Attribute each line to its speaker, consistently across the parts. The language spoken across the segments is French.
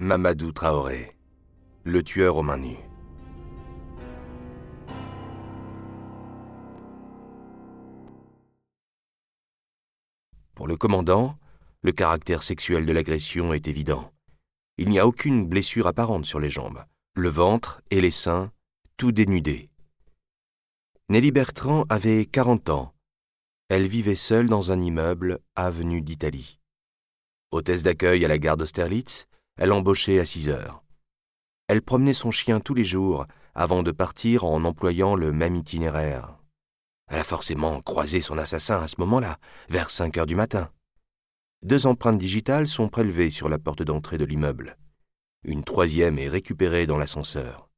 Speaker 1: Mamadou Traoré, le tueur aux mains nues. Pour le commandant, le caractère sexuel de l'agression est évident. Il n'y a aucune blessure apparente sur les jambes, le ventre et les seins, tout dénudés. Nelly Bertrand avait 40 ans. Elle vivait seule dans un immeuble, avenue d'Italie. Hôtesse d'accueil à la gare d'Austerlitz, elle embauchait à 6 heures. Elle promenait son chien tous les jours avant de partir en employant le même itinéraire. Elle a forcément croisé son assassin à ce moment-là, vers 5 heures du matin. Deux empreintes digitales sont prélevées sur la porte d'entrée de l'immeuble. Une troisième est récupérée dans l'ascenseur.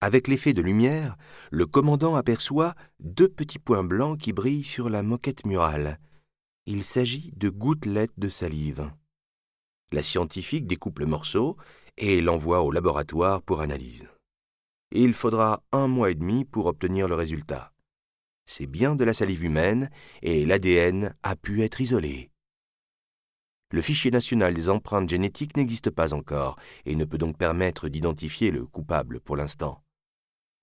Speaker 1: Avec l'effet de lumière, le commandant aperçoit deux petits points blancs qui brillent sur la moquette murale. Il s'agit de gouttelettes de salive. La scientifique découpe le morceau et l'envoie au laboratoire pour analyse. Il faudra un mois et demi pour obtenir le résultat. C'est bien de la salive humaine et l'ADN a pu être isolé. Le fichier national des empreintes génétiques n'existe pas encore et ne peut donc permettre d'identifier le coupable pour l'instant.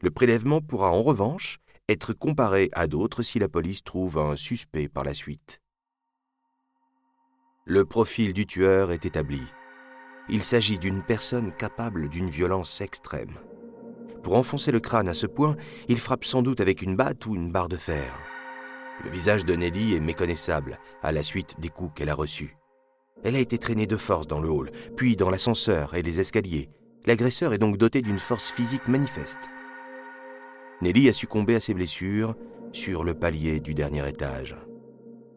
Speaker 1: Le prélèvement pourra en revanche être comparé à d'autres si la police trouve un suspect par la suite. Le profil du tueur est établi. Il s'agit d'une personne capable d'une violence extrême. Pour enfoncer le crâne à ce point, il frappe sans doute avec une batte ou une barre de fer. Le visage de Nelly est méconnaissable à la suite des coups qu'elle a reçus. Elle a été traînée de force dans le hall, puis dans l'ascenseur et les escaliers. L'agresseur est donc doté d'une force physique manifeste. Nelly a succombé à ses blessures sur le palier du dernier étage.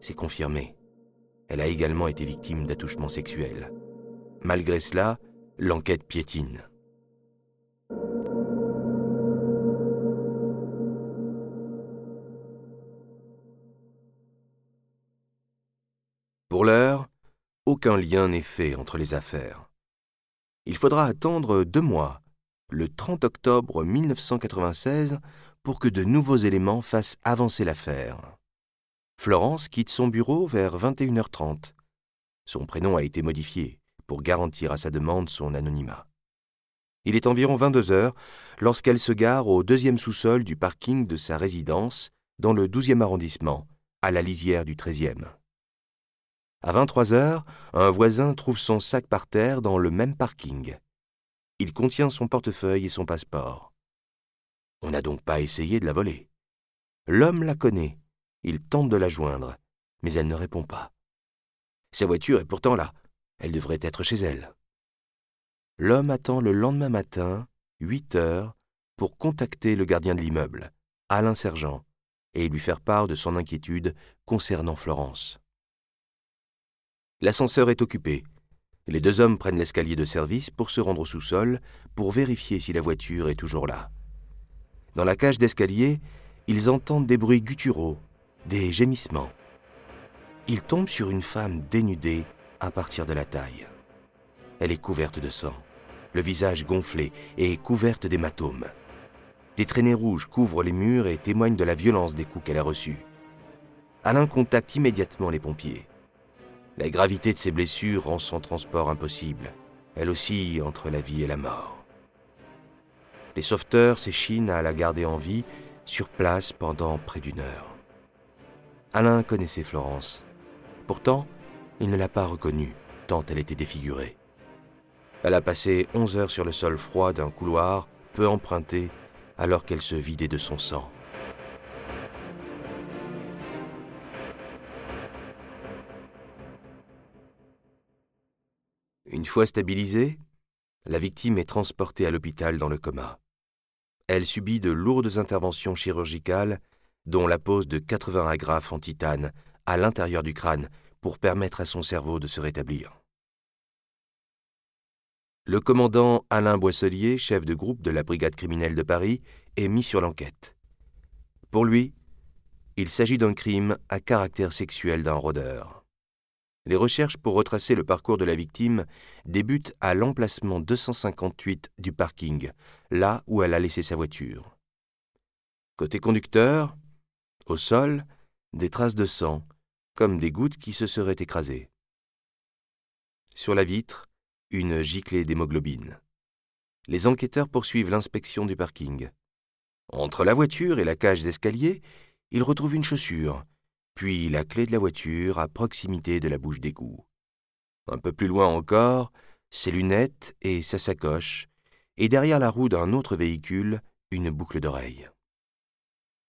Speaker 1: C'est confirmé. Elle a également été victime d'attouchements sexuels. Malgré cela, l'enquête piétine. Pour l'heure, aucun lien n'est fait entre les affaires. Il faudra attendre deux mois, le 30 octobre 1996, pour que de nouveaux éléments fassent avancer l'affaire. Florence quitte son bureau vers 21h30. Son prénom a été modifié pour garantir à sa demande son anonymat. Il est environ 22 heures lorsqu'elle se gare au deuxième sous-sol du parking de sa résidence dans le 12e arrondissement, à la lisière du 13e. À 23 heures, un voisin trouve son sac par terre dans le même parking. Il contient son portefeuille et son passeport. On n'a donc pas essayé de la voler. L'homme la connaît. Il tente de la joindre, mais elle ne répond pas. Sa voiture est pourtant là. Elle devrait être chez elle. L'homme attend le lendemain matin, 8 heures, pour contacter le gardien de l'immeuble, Alain Sergent, et lui faire part de son inquiétude concernant Florence. L'ascenseur est occupé. Les deux hommes prennent l'escalier de service pour se rendre au sous-sol pour vérifier si la voiture est toujours là. Dans la cage d'escalier, ils entendent des bruits gutturaux, des gémissements. Ils tombent sur une femme dénudée à partir de la taille. Elle est couverte de sang, le visage gonflé et couverte d'hématomes. Des traînées rouges couvrent les murs et témoignent de la violence des coups qu'elle a reçus. Alain contacte immédiatement les pompiers. La gravité de ses blessures rend son transport impossible. Elle aussi entre la vie et la mort. Les sauveteurs s'échinent à la garder en vie sur place pendant près d'une heure. Alain connaissait Florence. Pourtant, il ne l'a pas reconnue, tant elle était défigurée. Elle a passé onze heures sur le sol froid d'un couloir peu emprunté alors qu'elle se vidait de son sang. Une fois stabilisée, la victime est transportée à l'hôpital dans le coma. Elle subit de lourdes interventions chirurgicales, dont la pose de 80 agrafes en titane à l'intérieur du crâne pour permettre à son cerveau de se rétablir. Le commandant Alain Boisselier, chef de groupe de la brigade criminelle de Paris, est mis sur l'enquête. Pour lui, il s'agit d'un crime à caractère sexuel d'un rôdeur. Les recherches pour retracer le parcours de la victime débutent à l'emplacement 258 du parking, là où elle a laissé sa voiture. Côté conducteur, au sol, des traces de sang, comme des gouttes qui se seraient écrasées. Sur la vitre, une giclée d'hémoglobine. Les enquêteurs poursuivent l'inspection du parking. Entre la voiture et la cage d'escalier, ils retrouvent une chaussure, puis la clé de la voiture à proximité de la bouche d'égout. Un peu plus loin encore, ses lunettes et sa sacoche, et derrière la roue d'un autre véhicule, une boucle d'oreille.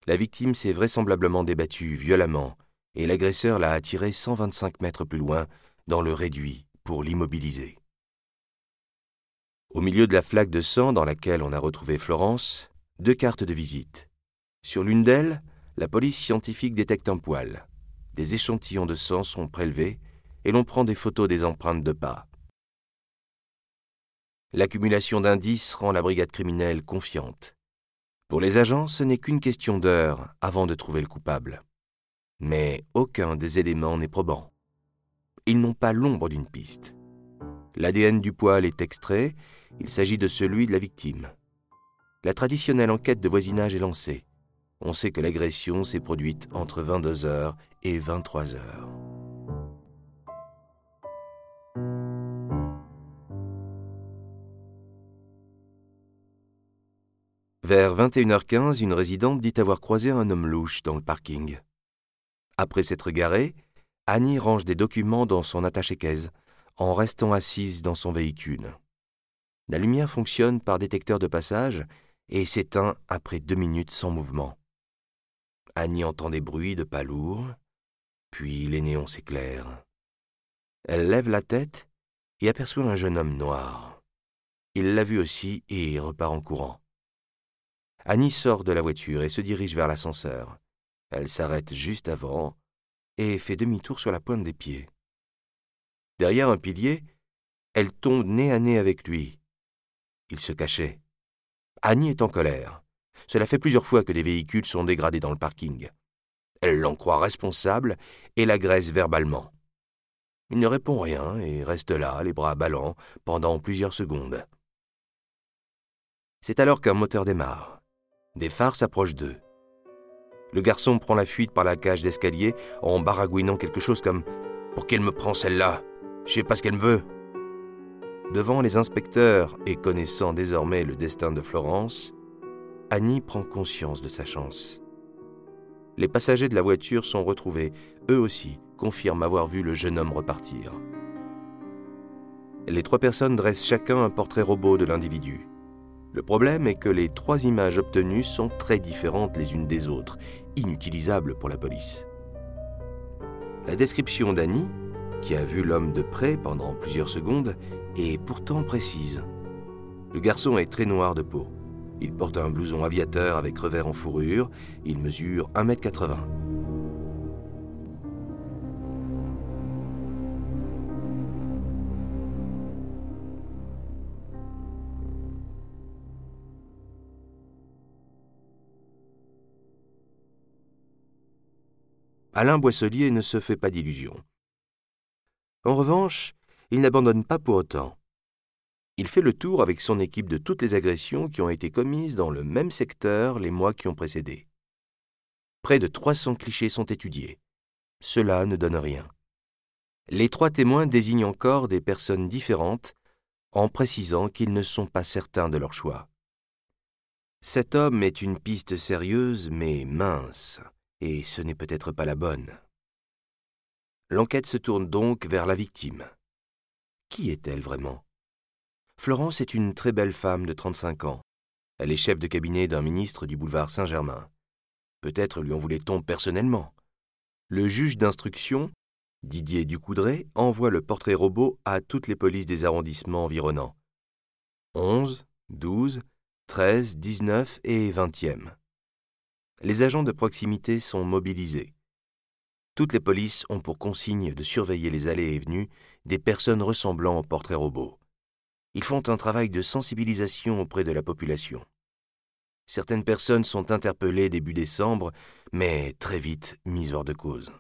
Speaker 1: La victime s'est vraisemblablement débattue violemment, et l'agresseur l'a attirée 125 mètres plus loin, dans le réduit, pour l'immobiliser. Au milieu de la flaque de sang dans laquelle on a retrouvé Florence, deux cartes de visite. Sur l'une d'elles, la police scientifique détecte un poil. Des échantillons de sang sont prélevés et l'on prend des photos des empreintes de pas. L'accumulation d'indices rend la brigade criminelle confiante. Pour les agents, ce n'est qu'une question d'heure avant de trouver le coupable. Mais aucun des éléments n'est probant. Ils n'ont pas l'ombre d'une piste. L'ADN du poil est extrait, il s'agit de celui de la victime. La traditionnelle enquête de voisinage est lancée. On sait que l'agression s'est produite entre 22h et 23h. Vers 21h15, une résidente dit avoir croisé un homme louche dans le parking. Après s'être garée, Annie range des documents dans son attaché-caisse, en restant assise dans son véhicule. La lumière fonctionne par détecteur de passage et s'éteint après deux minutes sans mouvement. Annie entend des bruits de pas lourds, puis les néons s'éclairent. Elle lève la tête et aperçoit un jeune homme noir. Il l'a vu aussi et repart en courant. Annie sort de la voiture et se dirige vers l'ascenseur. Elle s'arrête juste avant et fait demi-tour sur la pointe des pieds. Derrière un pilier, elle tombe nez à nez avec lui. Il se cachait. Annie est en colère. Cela fait plusieurs fois que des véhicules sont dégradés dans le parking. Elle l'en croit responsable et l'agresse verbalement. Il ne répond rien et reste là, les bras ballants, pendant plusieurs secondes. C'est alors qu'un moteur démarre. Des phares s'approchent d'eux. Le garçon prend la fuite par la cage d'escalier en baragouinant quelque chose comme Pour qu'elle me prend celle-là Je sais pas ce qu'elle me veut. Devant les inspecteurs et connaissant désormais le destin de Florence, Annie prend conscience de sa chance. Les passagers de la voiture sont retrouvés, eux aussi confirment avoir vu le jeune homme repartir. Les trois personnes dressent chacun un portrait robot de l'individu. Le problème est que les trois images obtenues sont très différentes les unes des autres, inutilisables pour la police. La description d'Annie, qui a vu l'homme de près pendant plusieurs secondes, est pourtant précise. Le garçon est très noir de peau. Il porte un blouson aviateur avec revers en fourrure. Il mesure 1m80. Alain Boisselier ne se fait pas d'illusions. En revanche, il n'abandonne pas pour autant. Il fait le tour avec son équipe de toutes les agressions qui ont été commises dans le même secteur les mois qui ont précédé. Près de 300 clichés sont étudiés. Cela ne donne rien. Les trois témoins désignent encore des personnes différentes en précisant qu'ils ne sont pas certains de leur choix. Cet homme est une piste sérieuse mais mince et ce n'est peut-être pas la bonne. L'enquête se tourne donc vers la victime. Qui est-elle vraiment? Florence est une très belle femme de 35 ans. Elle est chef de cabinet d'un ministre du boulevard Saint-Germain. Peut-être lui en voulait-on personnellement. Le juge d'instruction, Didier Ducoudray, envoie le portrait robot à toutes les polices des arrondissements environnants. 11, 12, 13, 19 et 20e les agents de proximité sont mobilisés. Toutes les polices ont pour consigne de surveiller les allées et venues des personnes ressemblant aux portraits robots. Ils font un travail de sensibilisation auprès de la population. Certaines personnes sont interpellées début décembre, mais très vite mises hors de cause.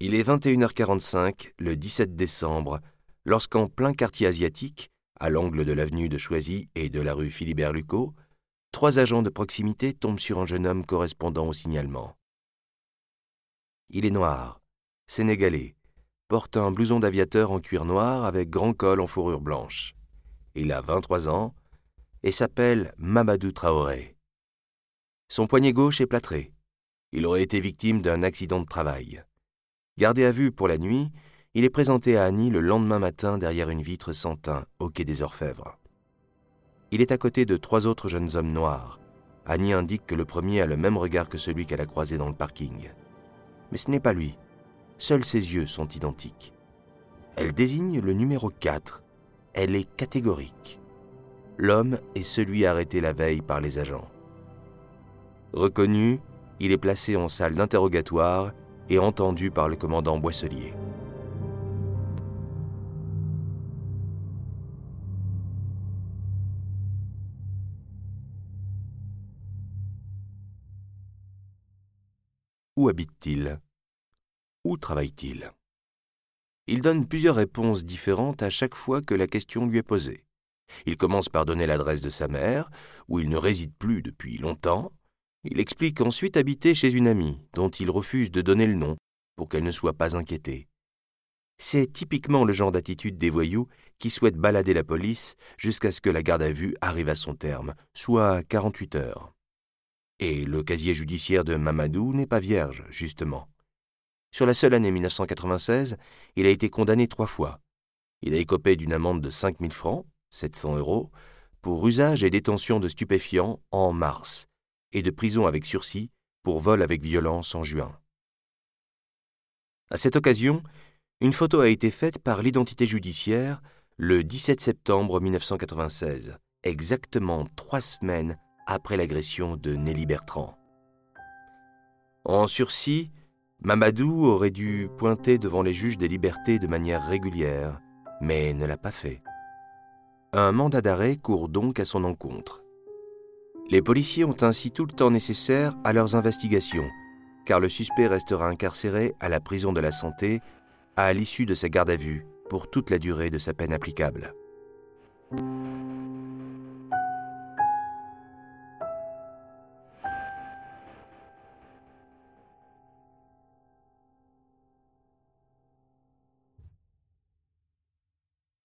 Speaker 1: Il est 21h45 le 17 décembre, lorsqu'en plein quartier asiatique, à l'angle de l'avenue de Choisy et de la rue Philibert-Lucot, trois agents de proximité tombent sur un jeune homme correspondant au signalement. Il est noir, sénégalais, porte un blouson d'aviateur en cuir noir avec grand col en fourrure blanche. Il a 23 ans et s'appelle Mamadou Traoré. Son poignet gauche est plâtré. Il aurait été victime d'un accident de travail. Gardé à vue pour la nuit, il est présenté à Annie le lendemain matin derrière une vitre sans teint au quai des Orfèvres. Il est à côté de trois autres jeunes hommes noirs. Annie indique que le premier a le même regard que celui qu'elle a croisé dans le parking. Mais ce n'est pas lui. Seuls ses yeux sont identiques. Elle désigne le numéro 4. Elle est catégorique. L'homme est celui arrêté la veille par les agents. Reconnu, il est placé en salle d'interrogatoire et entendu par le commandant Boisselier. Où habite-t-il Où travaille-t-il Il donne plusieurs réponses différentes à chaque fois que la question lui est posée. Il commence par donner l'adresse de sa mère, où il ne réside plus depuis longtemps, il explique ensuite habiter chez une amie, dont il refuse de donner le nom pour qu'elle ne soit pas inquiétée. C'est typiquement le genre d'attitude des voyous qui souhaitent balader la police jusqu'à ce que la garde à vue arrive à son terme, soit 48 heures. Et le casier judiciaire de Mamadou n'est pas vierge, justement. Sur la seule année 1996, il a été condamné trois fois. Il a écopé d'une amende de 5000 francs, 700 euros, pour usage et détention de stupéfiants en mars, et de prison avec sursis pour vol avec violence en juin. À cette occasion, une photo a été faite par l'identité judiciaire le 17 septembre 1996, exactement trois semaines après l'agression de Nelly Bertrand. En sursis, Mamadou aurait dû pointer devant les juges des libertés de manière régulière, mais ne l'a pas fait. Un mandat d'arrêt court donc à son encontre. Les policiers ont ainsi tout le temps nécessaire à leurs investigations, car le suspect restera incarcéré à la prison de la santé à l'issue de sa garde à vue pour toute la durée de sa peine applicable.